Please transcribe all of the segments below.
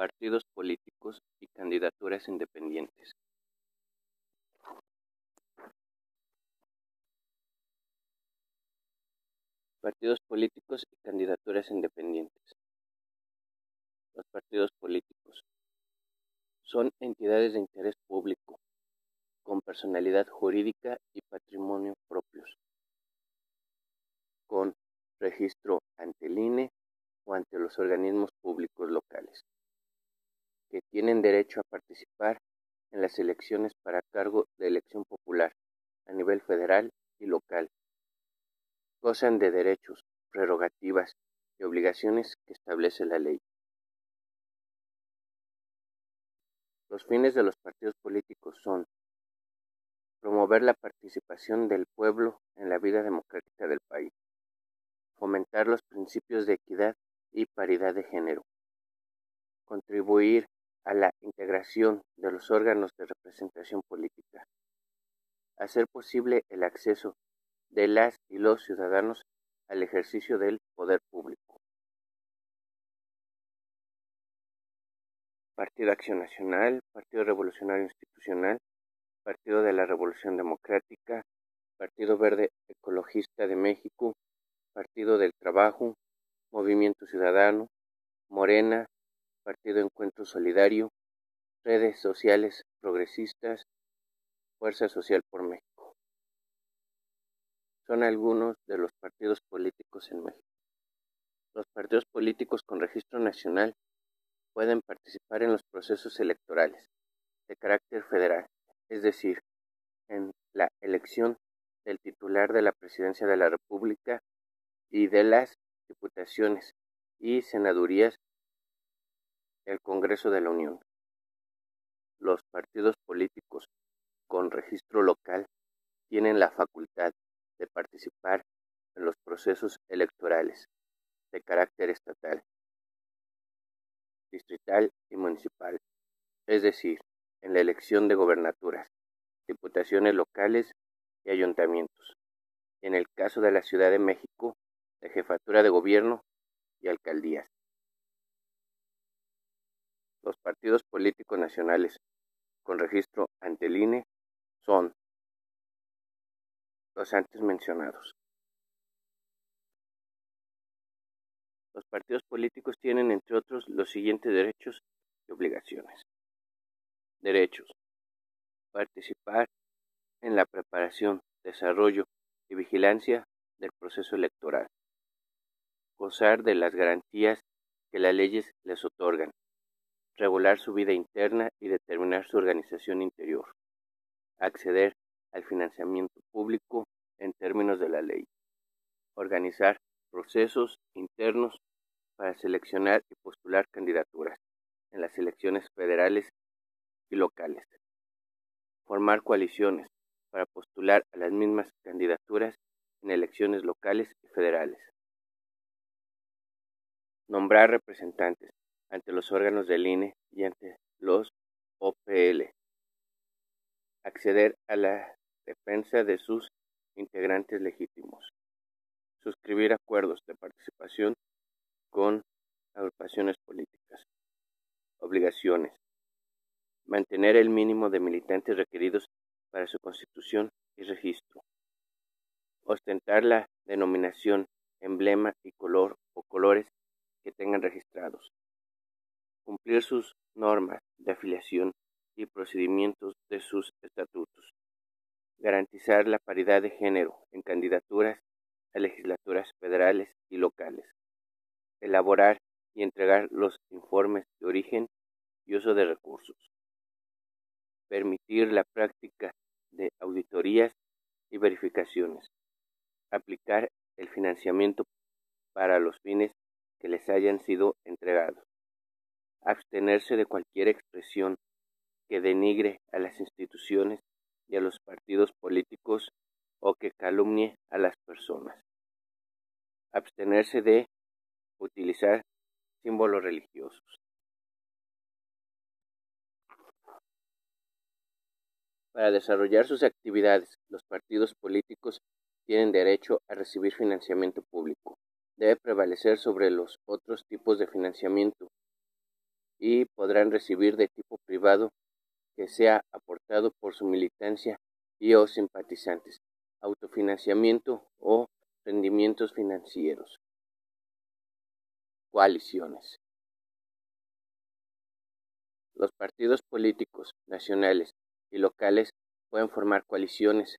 Partidos políticos y candidaturas independientes. Partidos políticos y candidaturas independientes. Los partidos políticos son entidades de interés público, con personalidad jurídica y patrimonio propios, con registro ante el INE o ante los organismos públicos locales, que tienen derecho a participar en las elecciones para cargo de elección popular a nivel federal y local. Gozan de derechos, prerrogativas y obligaciones que establece la ley. Los fines de los partidos políticos son promover la participación del pueblo en la vida democrática del país, fomentar los principios de equidad y paridad de género, contribuir a la integración de los órganos de representación política, hacer posible el acceso de las y los ciudadanos al ejercicio del poder público. Partido Acción Nacional, Partido Revolucionario Institucional, Partido de la Revolución Democrática, Partido Verde Ecologista de México, Partido del Trabajo, Movimiento Ciudadano, Morena, Partido Encuentro Solidario, redes sociales progresistas, Fuerza Social por México. Son algunos de los partidos políticos en México. Los partidos políticos con registro nacional pueden participar en los procesos electorales de carácter federal, es decir, en la elección del titular de la presidencia de la República y de las diputaciones y senadurías del Congreso de la Unión. Los partidos políticos con registro local tienen la facultad de participar en los procesos electorales de carácter estatal, distrital y municipal, es decir, en la elección de gobernaturas, diputaciones locales y ayuntamientos. En el caso de la Ciudad de México, de jefatura de gobierno y alcaldías. Los partidos políticos nacionales con registro ante el INE son los antes mencionados. Los partidos políticos tienen, entre otros, los siguientes derechos y obligaciones. Derechos. Participar en la preparación, desarrollo y vigilancia del proceso electoral gozar de las garantías que las leyes les otorgan, regular su vida interna y determinar su organización interior, acceder al financiamiento público en términos de la ley, organizar procesos internos para seleccionar y postular candidaturas en las elecciones federales y locales, formar coaliciones para postular a las mismas candidaturas en elecciones locales y federales, Nombrar representantes ante los órganos del INE y ante los OPL. Acceder a la defensa de sus integrantes legítimos. Suscribir acuerdos de participación con agrupaciones políticas. Obligaciones. Mantener el mínimo de militantes requeridos para su constitución y registro. Ostentar la denominación, emblema y color o colores que tengan registrados, sus normas de afiliación y procedimientos de sus estatutos, garantizar la paridad de género en candidaturas a legislaturas federales y locales, elaborar y entregar los informes de origen y uso de recursos, permitir la práctica de auditorías y verificaciones, aplicar el financiamiento para los fines que les hayan sido entregados. Abstenerse de cualquier expresión que denigre a las instituciones y a los partidos políticos o que calumnie a las personas. Abstenerse de utilizar símbolos religiosos. Para desarrollar sus actividades, los partidos políticos tienen derecho a recibir financiamiento público debe prevalecer sobre los otros tipos de financiamiento y podrán recibir de tipo privado que sea aportado por su militancia y o simpatizantes, autofinanciamiento o rendimientos financieros. Coaliciones. Los partidos políticos nacionales y locales pueden formar coaliciones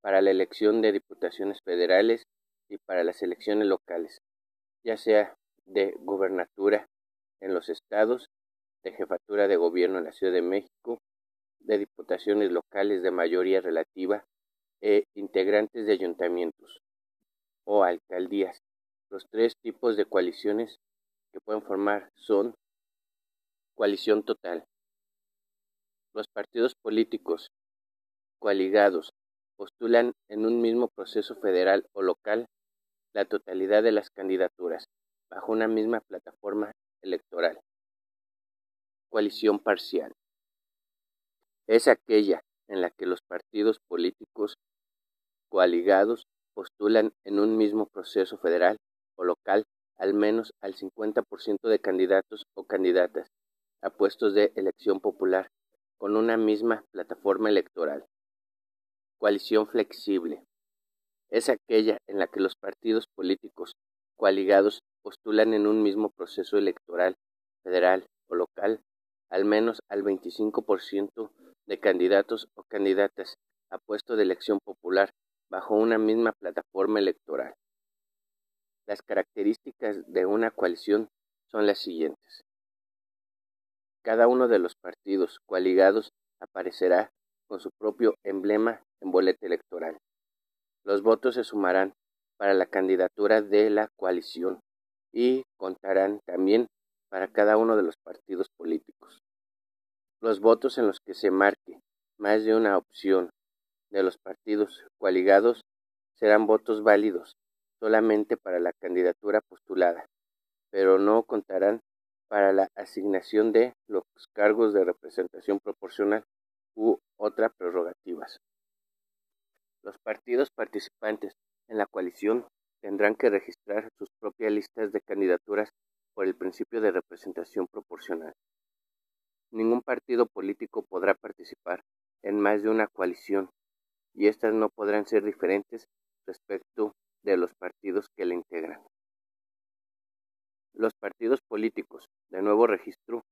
para la elección de diputaciones federales y para las elecciones locales, ya sea de gubernatura en los estados, de jefatura de gobierno en la Ciudad de México, de diputaciones locales de mayoría relativa e integrantes de ayuntamientos o alcaldías. Los tres tipos de coaliciones que pueden formar son coalición total. Los partidos políticos coaligados postulan en un mismo proceso federal o local la totalidad de las candidaturas bajo una misma plataforma electoral. Coalición parcial. Es aquella en la que los partidos políticos coaligados postulan en un mismo proceso federal o local al menos al 50% de candidatos o candidatas a puestos de elección popular con una misma plataforma electoral. Coalición flexible. Es aquella en la que los partidos políticos coaligados postulan en un mismo proceso electoral federal o local al menos al 25% de candidatos o candidatas a puesto de elección popular bajo una misma plataforma electoral. Las características de una coalición son las siguientes. Cada uno de los partidos coaligados aparecerá con su propio emblema en boleta electoral. Los votos se sumarán para la candidatura de la coalición y contarán también para cada uno de los partidos políticos. Los votos en los que se marque más de una opción de los partidos coaligados serán votos válidos solamente para la candidatura postulada, pero no contarán para la asignación de los cargos de representación proporcional u otras prerrogativas. Los partidos participantes en la coalición tendrán que registrar sus propias listas de candidaturas por el principio de representación proporcional. Ningún partido político podrá participar en más de una coalición y éstas no podrán ser diferentes respecto de los partidos que la integran. Los partidos políticos de nuevo registro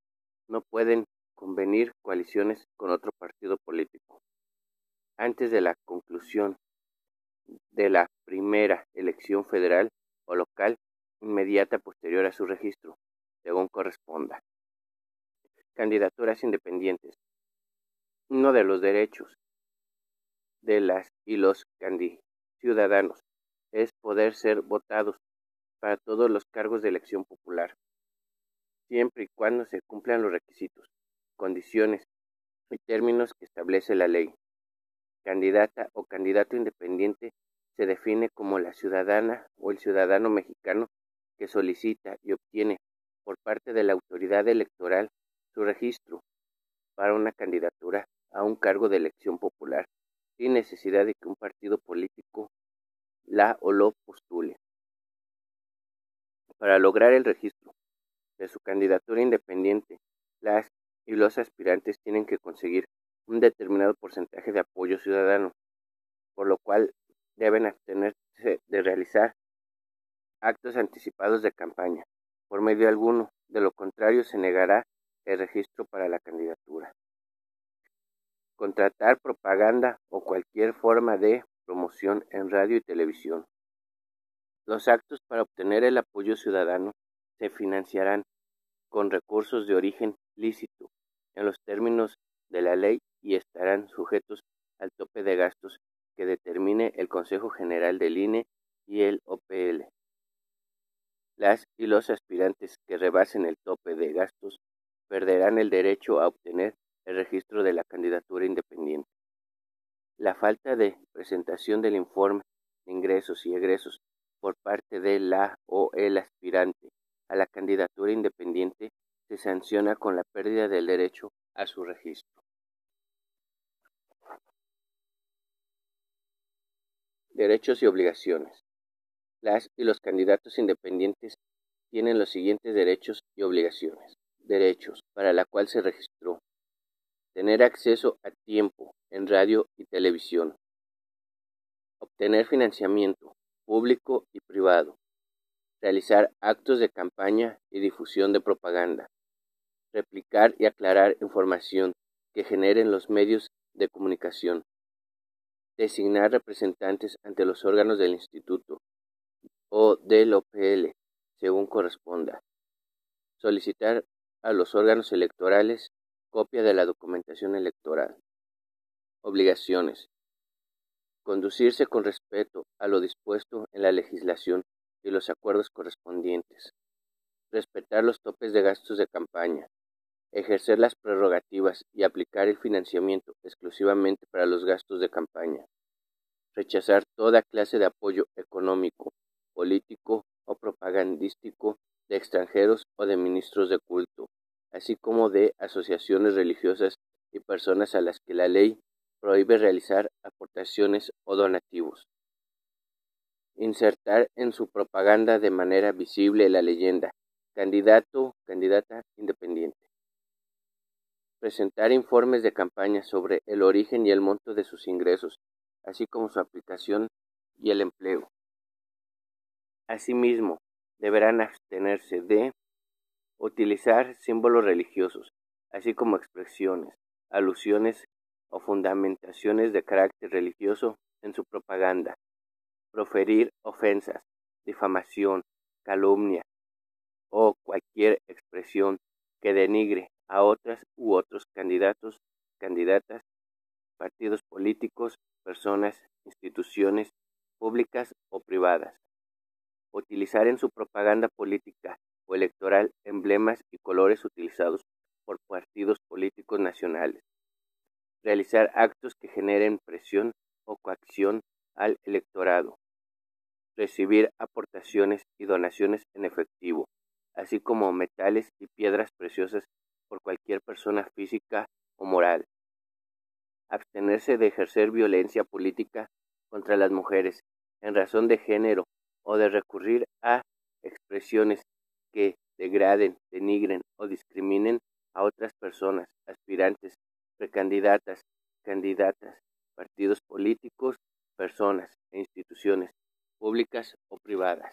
no pueden convenir coaliciones con otro partido político. Antes de la conclusión de la primera elección federal o local inmediata a su registro, según corresponda. Candidaturas independientes. Uno de los derechos de las y los ciudadanos es poder ser votados para todos los cargos de elección popular, siempre y cuando se cumplan los requisitos, condiciones y términos que establece la ley. Candidata o candidato independiente se define como la ciudadana o el ciudadano mexicano que solicita y obtiene por parte de la autoridad electoral su registro para una candidatura a un cargo de elección popular, sin necesidad de que un partido político la o lo postule. Para lograr el registro de su candidatura independiente, las y los aspirantes tienen que conseguir un determinado porcentaje de apoyo ciudadano, por lo cual deben abstenerse de realizar actos anticipados de campaña por medio alguno, de lo contrario se negará el registro para la candidatura. Contratar propaganda o cualquier forma de promoción en radio y televisión. Los actos para obtener el apoyo ciudadano se financiarán con recursos de origen lícito en los términos de la ley y estarán sujetos al tope de gastos que determine el Consejo General del INE y el OPL. Las y los aspirantes que rebasen el tope de gastos perderán el derecho a obtener el registro de la candidatura independiente. La falta de presentación del informe de ingresos y egresos por parte de la o el aspirante a la candidatura independiente se sanciona con la pérdida del derecho a su registro. Derechos y obligaciones. Las y los candidatos independientes tienen los siguientes derechos y obligaciones. derechos para la cual se registró, tener acceso a tiempo en radio y televisión, obtener financiamiento público y privado, realizar actos de campaña y difusión de propaganda, replicar y aclarar información que generen los medios de comunicación, designar representantes ante los órganos del Instituto o del OPL, según corresponda, solicitar a los órganos electorales copia de la documentación electoral. Obligaciones. Conducirse con respeto a lo dispuesto en la legislación y los acuerdos correspondientes. Respetar los topes de gastos de campaña. Ejercer las prerrogativas y aplicar el financiamiento exclusivamente para los gastos de campaña. Rechazar toda clase de apoyo económico, político o propagandístico de extranjeros o de ministros de culto, así como de asociaciones religiosas y personas a las que la ley prohíbe realizar aportaciones o donativos. Insertar en su propaganda de manera visible la leyenda candidato, candidata independiente. Presentar informes de campaña sobre el origen y el monto de sus ingresos, así como su aplicación y el empleo. Asimismo, deberán abstenerse de utilizar símbolos religiosos, así como expresiones, alusiones o fundamentaciones de carácter religioso en su propaganda, proferir ofensas, difamación, calumnia o cualquier expresión que denigre a otras u otros candidatos, candidatas, partidos políticos, personas, instituciones públicas o privadas. Utilizar en su propaganda política o electoral emblemas y colores utilizados por partidos políticos nacionales. Realizar actos que generen presión o coacción al electorado. Recibir aportaciones y donaciones en efectivo, así como metales y piedras preciosas por cualquier persona física o moral. Abstenerse de ejercer violencia política contra las mujeres en razón de género o de recurrir a expresiones que degraden, denigren o discriminen a otras personas, aspirantes, precandidatas, candidatas, partidos políticos, personas e instituciones públicas o privadas.